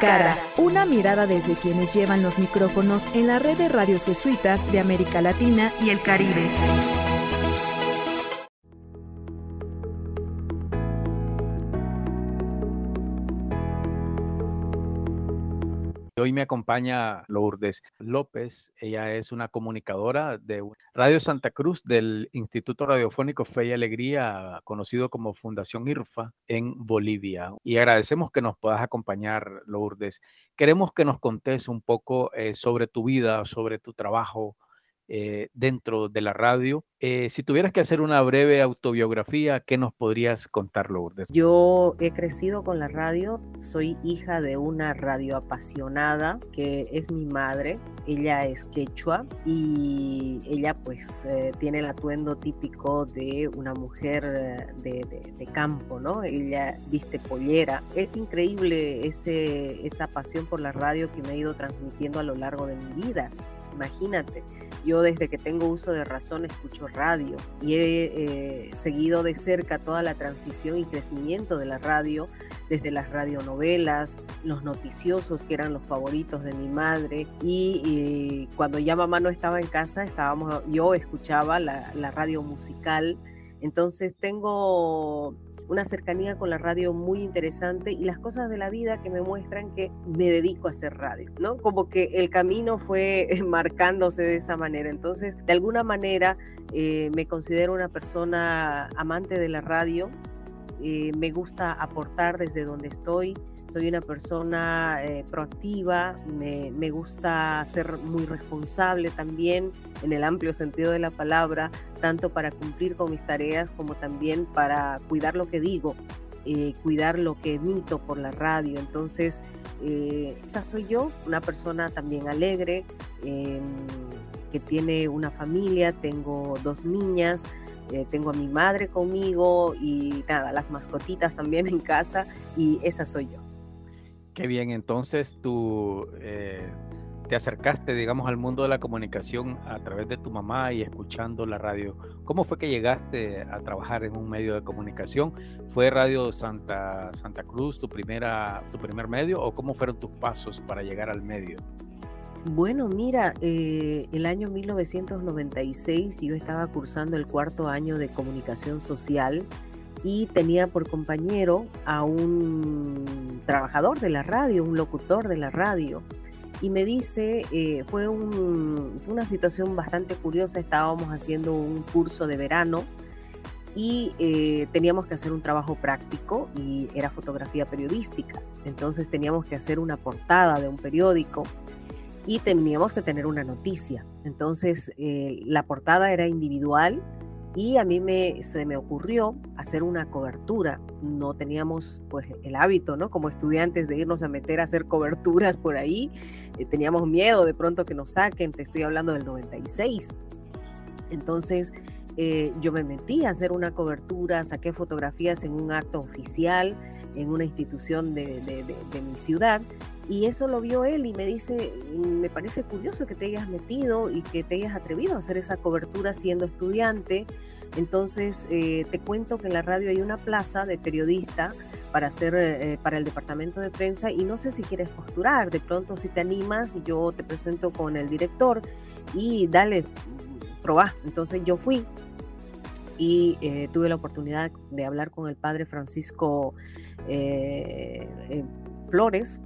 cara, una mirada desde quienes llevan los micrófonos en la red de radios jesuitas de América Latina y el Caribe. Hoy me acompaña Lourdes López. Ella es una comunicadora de Radio Santa Cruz del Instituto Radiofónico Fe y Alegría, conocido como Fundación IRFA en Bolivia. Y agradecemos que nos puedas acompañar, Lourdes. Queremos que nos contes un poco eh, sobre tu vida, sobre tu trabajo, eh, dentro de la radio. Eh, si tuvieras que hacer una breve autobiografía, ¿qué nos podrías contar, Lourdes? Yo he crecido con la radio, soy hija de una radio apasionada que es mi madre. Ella es quechua y ella pues eh, tiene el atuendo típico de una mujer de, de, campo, ¿no? Ella viste pollera. Es increíble ese, esa pasión por la radio que me ha ido transmitiendo a lo largo de mi vida. Imagínate, yo desde que tengo uso de razón escucho radio y he eh, seguido de cerca toda la transición y crecimiento de la radio, desde las radionovelas, los noticiosos que eran los favoritos de mi madre y, cuando ya mamá no estaba en casa, estábamos, yo escuchaba la, la radio musical. Entonces tengo una cercanía con la radio muy interesante y las cosas de la vida que me muestran que me dedico a hacer radio, ¿no? Como que el camino fue marcándose de esa manera. Entonces, de alguna manera, eh, me considero una persona amante de la radio, eh, me gusta aportar desde donde estoy, soy una persona eh, proactiva, me, me, gusta ser muy responsable también en el amplio sentido de la palabra, tanto para cumplir con mis tareas como también para cuidar lo que digo, eh, cuidar lo que emito por la radio. Entonces, eh, esa soy yo, una persona también alegre, em, que tiene una familia, tengo dos niñas, tengo a mi madre conmigo y nada, las mascotitas también en casa y esa soy yo. Qué bien, entonces tú eh, te acercaste, digamos, al mundo de la comunicación a través de tu mamá y escuchando la radio. ¿Cómo fue que llegaste a trabajar en un medio de comunicación? ¿Fue Radio Santa, Santa Cruz tu, primera, tu primer medio o cómo fueron tus pasos para llegar al medio? Bueno, mira, eh, el año 1996 yo estaba cursando el cuarto año de comunicación social y tenía por compañero a un trabajador de la radio, un locutor de la radio. Y me dice, eh, fue, una situación bastante curiosa, estábamos haciendo un curso de verano y eh, teníamos que hacer un trabajo práctico y era fotografía periodística. Entonces teníamos que hacer una portada de un periódico y teníamos que tener una noticia. Entonces eh, la portada era individual y a mí me, se me ocurrió hacer una cobertura. No teníamos pues el hábito, ¿no? Como estudiantes de irnos a meter a hacer coberturas por ahí. Eh, teníamos miedo de pronto que nos saquen, te estoy hablando del 96. Entonces eh, yo me metí a hacer una cobertura, saqué fotografías en un acto oficial en una institución de, de mi ciudad y eso lo vio él y me dice, me parece curioso que te hayas metido y que te hayas atrevido a hacer esa cobertura siendo estudiante. Entonces, eh, te cuento que en la radio hay una plaza de periodista para hacer eh, para el departamento de prensa y no sé si quieres posturar. De pronto, si te animas, yo te presento con el director y dale, probá. Entonces, yo fui y eh, tuve la oportunidad de hablar con el padre Francisco Flores,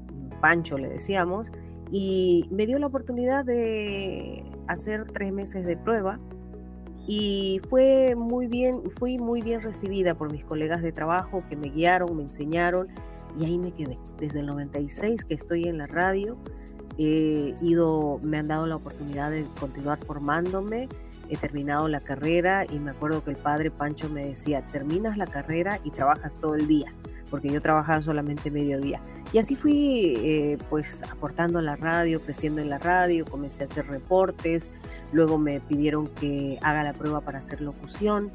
Pancho le decíamos, y me dio la oportunidad de hacer tres meses de prueba y fue muy bien, fui muy bien recibida por mis colegas de trabajo que me guiaron, me enseñaron y ahí me quedé. Desde el 96 que estoy en la radio, he ido, me han dado la oportunidad de continuar formándome, he terminado la carrera y me acuerdo que el padre Pancho me decía, terminas la carrera y trabajas todo el día porque yo trabajaba solamente mediodía. Y así fui eh, pues aportando a la radio, creciendo en la radio, comencé a hacer reportes, luego me pidieron que haga la prueba para hacer locución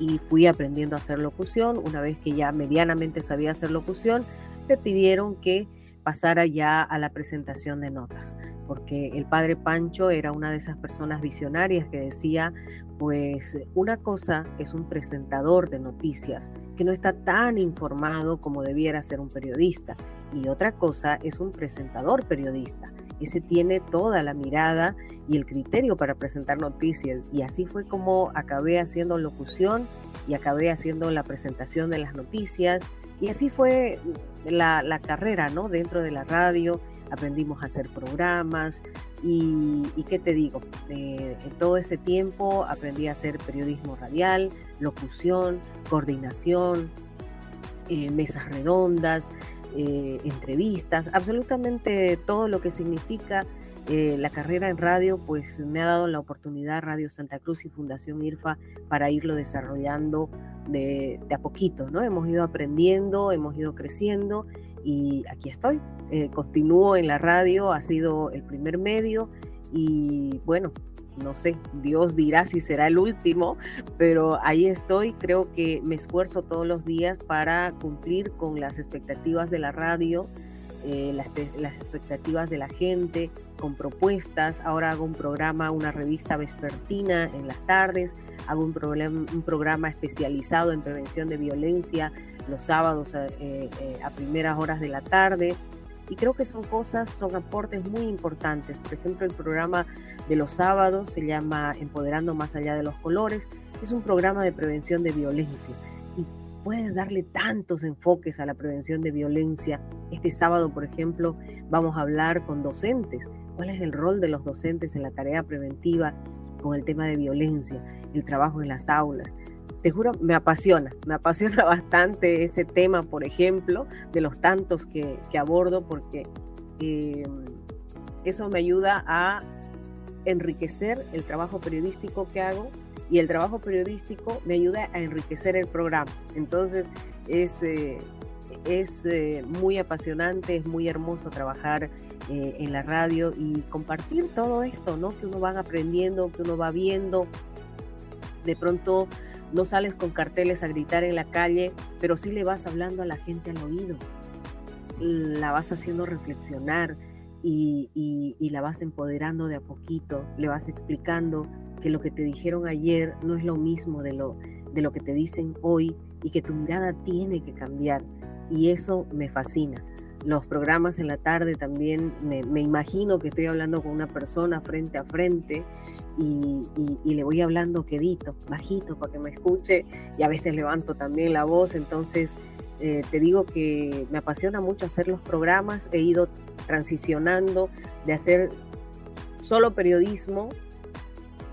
y fui aprendiendo a hacer locución. Una vez que ya medianamente sabía hacer locución, me pidieron que pasara ya a la presentación de notas, porque el padre Pancho era una de esas personas visionarias que decía, pues una cosa es un presentador de noticias que no está tan informado como debiera ser un periodista y otra cosa es un presentador periodista. Ese tiene toda la mirada y el criterio para presentar noticias y así fue como acabé haciendo locución y acabé haciendo la presentación de las noticias y así fue la, carrera, ¿no? Dentro de la radio aprendimos a hacer programas y, qué te digo, eh, en todo ese tiempo aprendí a hacer periodismo radial, locución, coordinación, eh, mesas redondas, eh, entrevistas, absolutamente todo lo que significa la carrera en radio, pues me ha dado la oportunidad Radio Santa Cruz y Fundación IRFA para irlo desarrollando de, de, a poquito, ¿no? Hemos ido aprendiendo, hemos ido creciendo y aquí estoy. Eh, continúo en la radio, ha sido el primer medio y bueno, no sé, Dios dirá si será el último, pero ahí estoy. Creo que me esfuerzo todos los días para cumplir con las expectativas de la radio, eh, las, expectativas de la gente, con propuestas. Ahora hago un programa, una revista vespertina en las tardes, hago un, programa especializado en prevención de violencia los sábados eh, eh, a, primeras horas de la tarde. Y creo que son cosas, son aportes muy importantes. Por ejemplo, el programa de los sábados se llama Empoderando más allá de los colores. Es un programa de prevención de violencia. Puedes darle tantos enfoques a la prevención de violencia. Este sábado, por ejemplo, vamos a hablar con docentes. ¿Cuál es el rol de los docentes en la tarea preventiva con el tema de violencia, el trabajo en las aulas? te juro, me apasiona, me apasiona bastante ese tema, por ejemplo, de los tantos que, abordo, porque eh, eso me ayuda a enriquecer el trabajo periodístico que hago y el trabajo periodístico me ayuda a enriquecer el programa. Entonces, es, eh, es eh, muy apasionante, es muy hermoso trabajar en la radio y compartir todo esto, ¿no? Que uno va aprendiendo, que uno va viendo. De pronto no sales con carteles a gritar en la calle, pero sí le vas hablando a la gente al oído. La vas haciendo reflexionar y, la vas empoderando de a poquito. Le vas explicando que lo que te dijeron ayer no es lo mismo de lo, de lo que te dicen hoy y que tu mirada tiene que cambiar. Y eso me fascina. Los programas en la tarde también me, me imagino que estoy hablando con una persona frente a frente y, le voy hablando quedito, bajito, para que me escuche y a veces levanto también la voz, entonces eh, te digo que me apasiona mucho hacer los programas, he ido transicionando de hacer solo periodismo,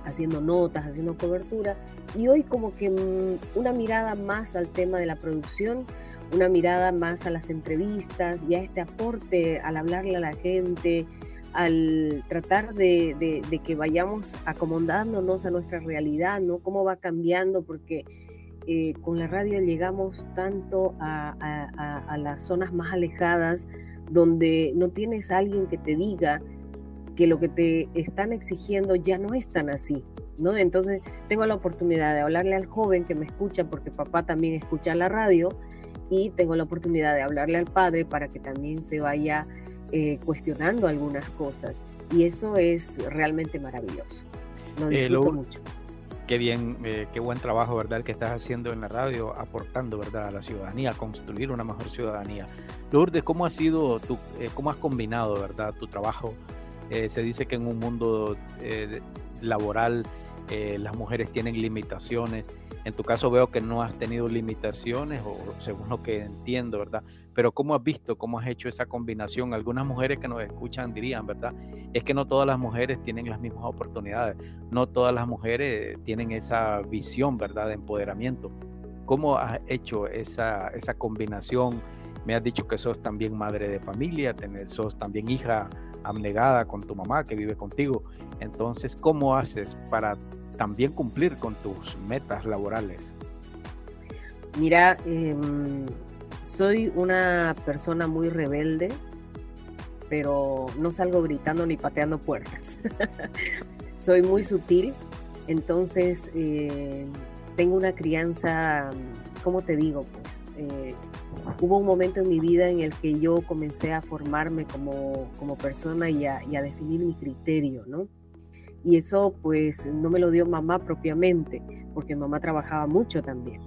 haciendo notas, haciendo cobertura, y hoy como que mm, una mirada más al tema de la producción, una mirada más a las entrevistas y a este aporte al hablarle a la gente, al tratar de, que vayamos acomodándonos a nuestra realidad, ¿no? Cómo va cambiando, porque eh, con la radio llegamos tanto a, las zonas más alejadas, donde no tienes a alguien que te diga que lo que te están exigiendo ya no es tan así, ¿no? Entonces tengo la oportunidad de hablarle al joven que me escucha, porque papá también escucha la radio, y tengo la oportunidad de hablarle al padre para que también se vaya eh, cuestionando algunas cosas. Y eso es realmente maravilloso. Lo eh, disfruto mucho. Qué bien, eh, qué buen trabajo, ¿verdad? El que estás haciendo en la radio, aportando, ¿verdad? A la ciudadanía, a construir una mejor ciudadanía. Lourdes, ¿cómo ha sido tu, cómo has combinado, ¿verdad? Tu trabajo. Se dice que en un mundo laboral las mujeres tienen limitaciones. En tu caso veo que no has tenido limitaciones, o según lo que entiendo, ¿verdad? Pero ¿cómo has visto, cómo has hecho esa combinación? Algunas mujeres que nos escuchan dirían, ¿verdad? Es que no todas las mujeres tienen las mismas oportunidades, no todas las mujeres tienen esa visión, ¿verdad? De empoderamiento. ¿Cómo has hecho esa, esa combinación? Me has dicho que sos también madre de familia, sos también hija abnegada con tu mamá que vive contigo. Entonces, ¿cómo haces para también cumplir con tus metas laborales? Mira, eh, soy una persona muy rebelde, pero no salgo gritando ni pateando puertas. Soy muy sutil, entonces eh, tengo una crianza, ¿cómo te digo? Pues eh, hubo un momento en mi vida en el que yo comencé a formarme como, como persona y a, y a definir mi criterio, ¿no? Y eso pues no me lo dio mamá propiamente, porque mamá trabajaba mucho también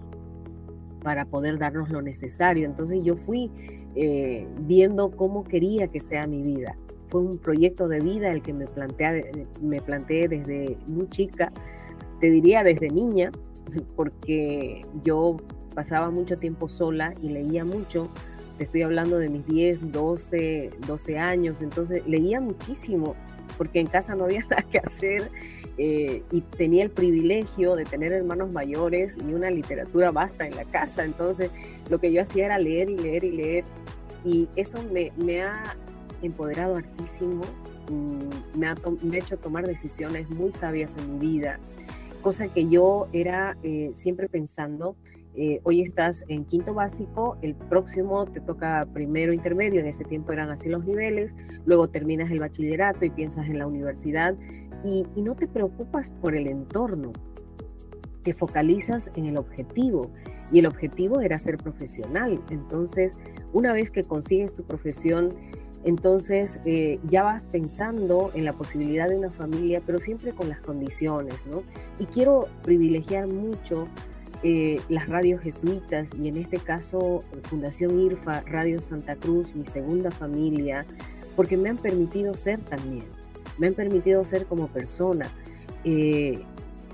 para poder darnos lo necesario. Entonces yo fui eh, viendo cómo quería que sea mi vida. Fue un proyecto de vida el que me, planteé, me planteé desde muy chica, te diría desde niña, porque yo pasaba mucho tiempo sola y leía mucho. Te estoy hablando de mis 10, 12, 12 años, entonces leía muchísimo porque en casa no había nada que hacer eh, y tenía el privilegio de tener hermanos mayores y una literatura vasta en la casa. Entonces, lo que yo hacía era leer y leer y leer. Y eso me, me ha empoderado hartísimo, mm, me ha, me ha, hecho tomar decisiones muy sabias en mi vida, cosa que yo era eh, siempre pensando. Eh, hoy estás en quinto básico, el próximo te toca primero intermedio, en ese tiempo eran así los niveles, luego terminas el bachillerato y piensas en la universidad y, no te preocupas por el entorno, te focalizas en el objetivo y el objetivo era ser profesional. Entonces, una vez que consigues tu profesión, entonces eh, ya vas pensando en la posibilidad de una familia, pero siempre con las condiciones, ¿no? Y quiero privilegiar mucho eh, las radios jesuitas y en este caso Fundación IRFA, Radio Santa Cruz, mi segunda familia, porque me han permitido ser también me han permitido ser como persona. Eh,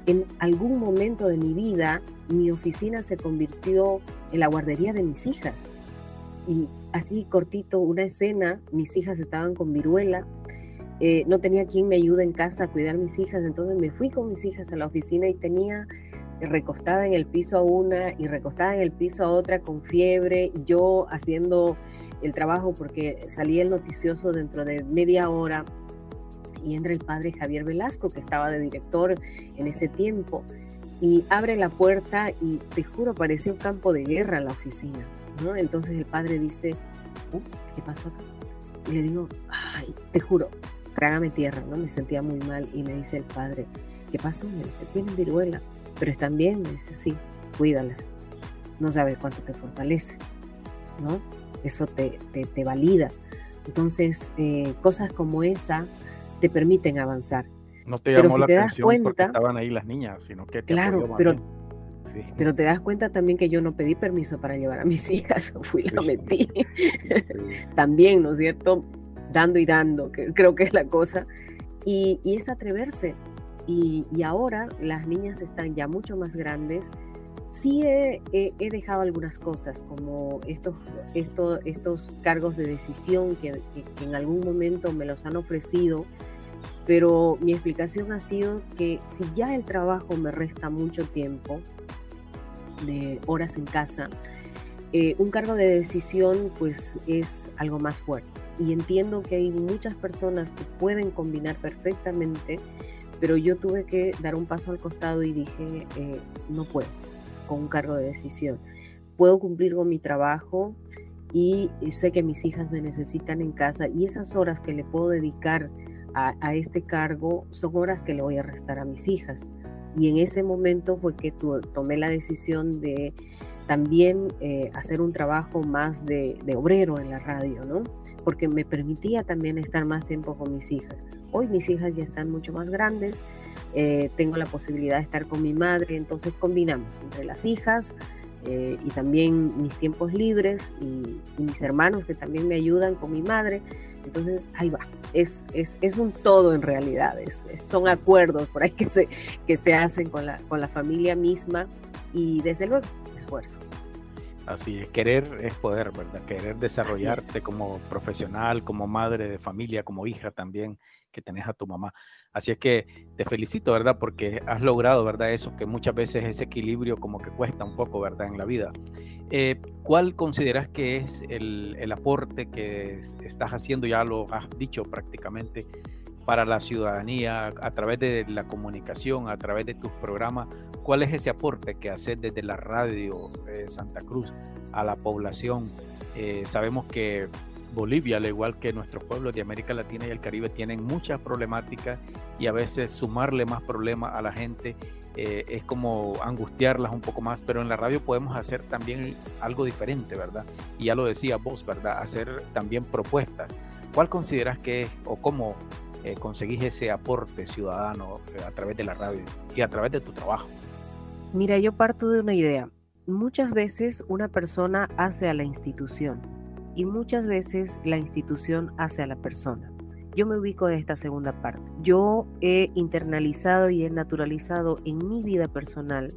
en algún momento de mi vida, mi oficina se convirtió en la guardería de mis hijas. Y así cortito, una escena, mis hijas estaban con viruela, eh, no tenía quien me ayude en casa a cuidar mis hijas, entonces me fui con mis hijas a la oficina y tenía recostada en el piso a una y recostada en el piso a otra con fiebre, yo haciendo el trabajo porque salía el noticioso dentro de media hora y entra el padre Javier Velasco, que estaba de director en ese tiempo, y abre la puerta y te juro, parecía un campo de guerra la oficina. Entonces el padre dice, uh, ¿qué pasó acá? Y le digo, ay, te juro, trágame tierra, ¿no? Me sentía muy mal y me dice el padre, ¿qué pasó? Me dice, tienen viruela, pero están bien, me dice, sí, cuídalas. No sabes cuánto te fortalece, ¿no? Eso te, te, valida. Entonces, eh, cosas como esa te permiten avanzar. No te llamó la atención porque estaban ahí las niñas, sino que te Claro, pero, pero te das cuenta también que yo no pedí permiso para llevar a mis hijas, fui y lo metí. también, ¿no es cierto? Dando y dando, que creo que es la cosa. Y, y es atreverse. Y, ahora las niñas están ya mucho más grandes. Sí he, dejado algunas cosas, como estos, estos, cargos de decisión que, que en algún momento me los han ofrecido pero mi explicación ha sido que si ya el trabajo me resta mucho tiempo, de horas en casa, eh, un cargo de decisión pues es algo más fuerte. Y entiendo que hay muchas personas que pueden combinar perfectamente, pero yo tuve que dar un paso al costado y dije, eh, no puedo con un cargo de decisión. Puedo cumplir con mi trabajo y sé que mis hijas me necesitan en casa y esas horas que le puedo dedicar a, este cargo son horas que le voy a restar a mis hijas. Y en ese momento fue que tomé la decisión de también eh, hacer un trabajo más de, obrero en la radio, ¿no? Porque me permitía también estar más tiempo con mis hijas. Hoy mis hijas ya están mucho más grandes, eh, tengo la posibilidad de estar con mi madre, entonces combinamos entre las hijas eh, y también mis tiempos libres y, mis hermanos que también me ayudan con mi madre. Entonces, ahí va. Es, es, es un todo en realidad. Es, son acuerdos por ahí que se, que se hacen con la, con la familia misma y desde luego esfuerzo. Así es, querer es poder, ¿verdad? Querer desarrollarte como profesional, como madre de familia, como hija también, que tenés a tu mamá. Así es que te felicito, ¿verdad? Porque has logrado, ¿verdad? Eso que muchas veces ese equilibrio como que cuesta un poco, ¿verdad? En la vida. Eh, ¿Cuál consideras que es el, el aporte que estás haciendo? Ya lo has dicho prácticamente para la ciudadanía a través de la comunicación, a través de tus programas. ¿Cuál es ese aporte que haces desde la radio de Santa Cruz a la población? Eh, sabemos que Bolivia, al igual que nuestros pueblos de América Latina y el Caribe, tienen muchas problemáticas y a veces sumarle más problemas a la gente eh, es como angustiarlas un poco más, pero en la radio podemos hacer también algo diferente, ¿verdad? Y ya lo decía vos, ¿verdad? Hacer también propuestas. ¿Cuál consideras que es o cómo eh, conseguís ese aporte ciudadano eh, a través de la radio y a través de tu trabajo? Mira, yo parto de una idea. Muchas veces una persona hace a la institución y muchas veces la institución hace a la persona. Yo me ubico en esta segunda parte. Yo he internalizado y he naturalizado en mi vida personal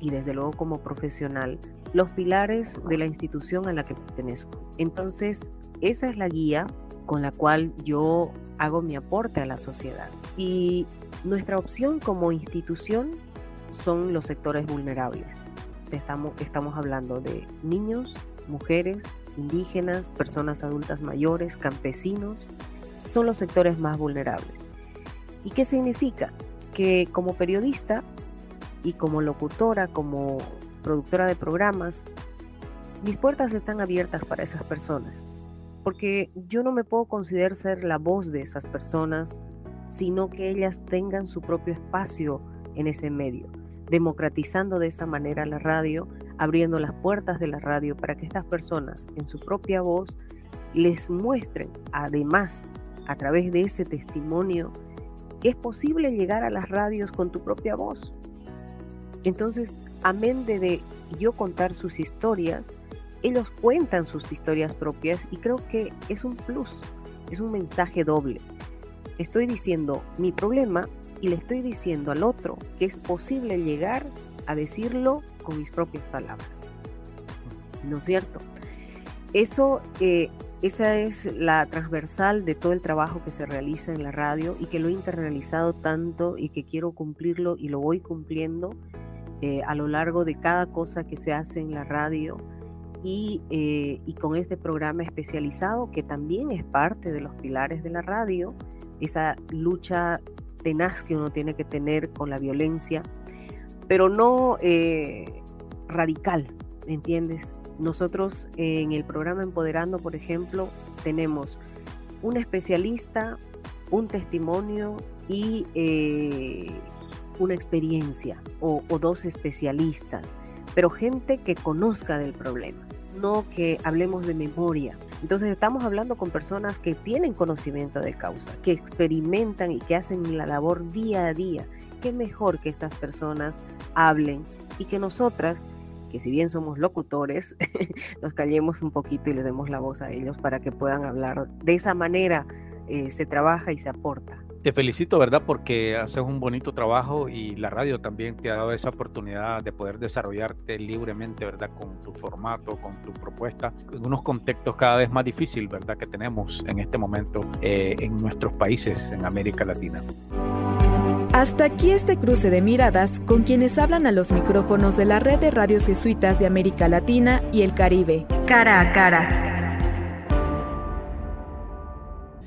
y desde luego como profesional los pilares de la institución a la que pertenezco. Entonces, esa es la guía con la cual yo hago mi aporte a la sociedad. Y nuestra opción como institución son los sectores vulnerables. Estamos, estamos hablando de niños, mujeres, indígenas, personas adultas mayores, campesinos, son los sectores más vulnerables. ¿Y qué significa? Que como periodista y como locutora, como productora de programas, mis puertas están abiertas para esas personas, porque yo no me puedo considerar ser la voz de esas personas, sino que ellas tengan su propio espacio en ese medio, democratizando de esa manera la radio, abriendo las puertas de la radio para que estas personas en su propia voz les muestren, además a través de ese testimonio que es posible llegar a las radios con tu propia voz. Entonces, amén de, de yo contar sus historias, ellos cuentan sus historias propias y creo que es un plus, es un mensaje doble. Estoy diciendo mi problema y le estoy diciendo al otro que es posible llegar a decirlo con mis propias palabras. ¿No es cierto? Eso eh, esa es la transversal de todo el trabajo que se realiza en la radio y que lo he internalizado tanto y que quiero cumplirlo y lo voy cumpliendo eh, a lo largo de cada cosa que se hace en la radio eh, y, con este programa especializado que también es parte de los pilares de la radio, esa lucha tenaz que uno tiene que tener con la violencia, pero no eh, radical, ¿me entiendes? Nosotros en el programa Empoderando, por ejemplo, tenemos un especialista, un testimonio y eh, una experiencia o, o dos especialistas, pero gente que conozca del problema, no que hablemos de memoria. Entonces estamos hablando con personas que tienen conocimiento de causa, que experimentan y que hacen la labor día a día. Qué mejor que estas personas hablen y que nosotras que si bien somos locutores, nos callemos un poquito y le demos la voz a ellos para que puedan hablar. De esa manera eh, se trabaja y se aporta. Te felicito, ¿verdad? Porque haces un bonito trabajo y la radio también te ha dado esa oportunidad de poder desarrollarte libremente, ¿verdad? Con tu formato, con tu propuesta, en unos contextos cada vez más difíciles, ¿verdad? Que tenemos en este momento eh, en nuestros países, en América Latina. Hasta aquí este cruce de miradas con quienes hablan a los micrófonos de la red de radios jesuitas de América Latina y el Caribe, cara a cara.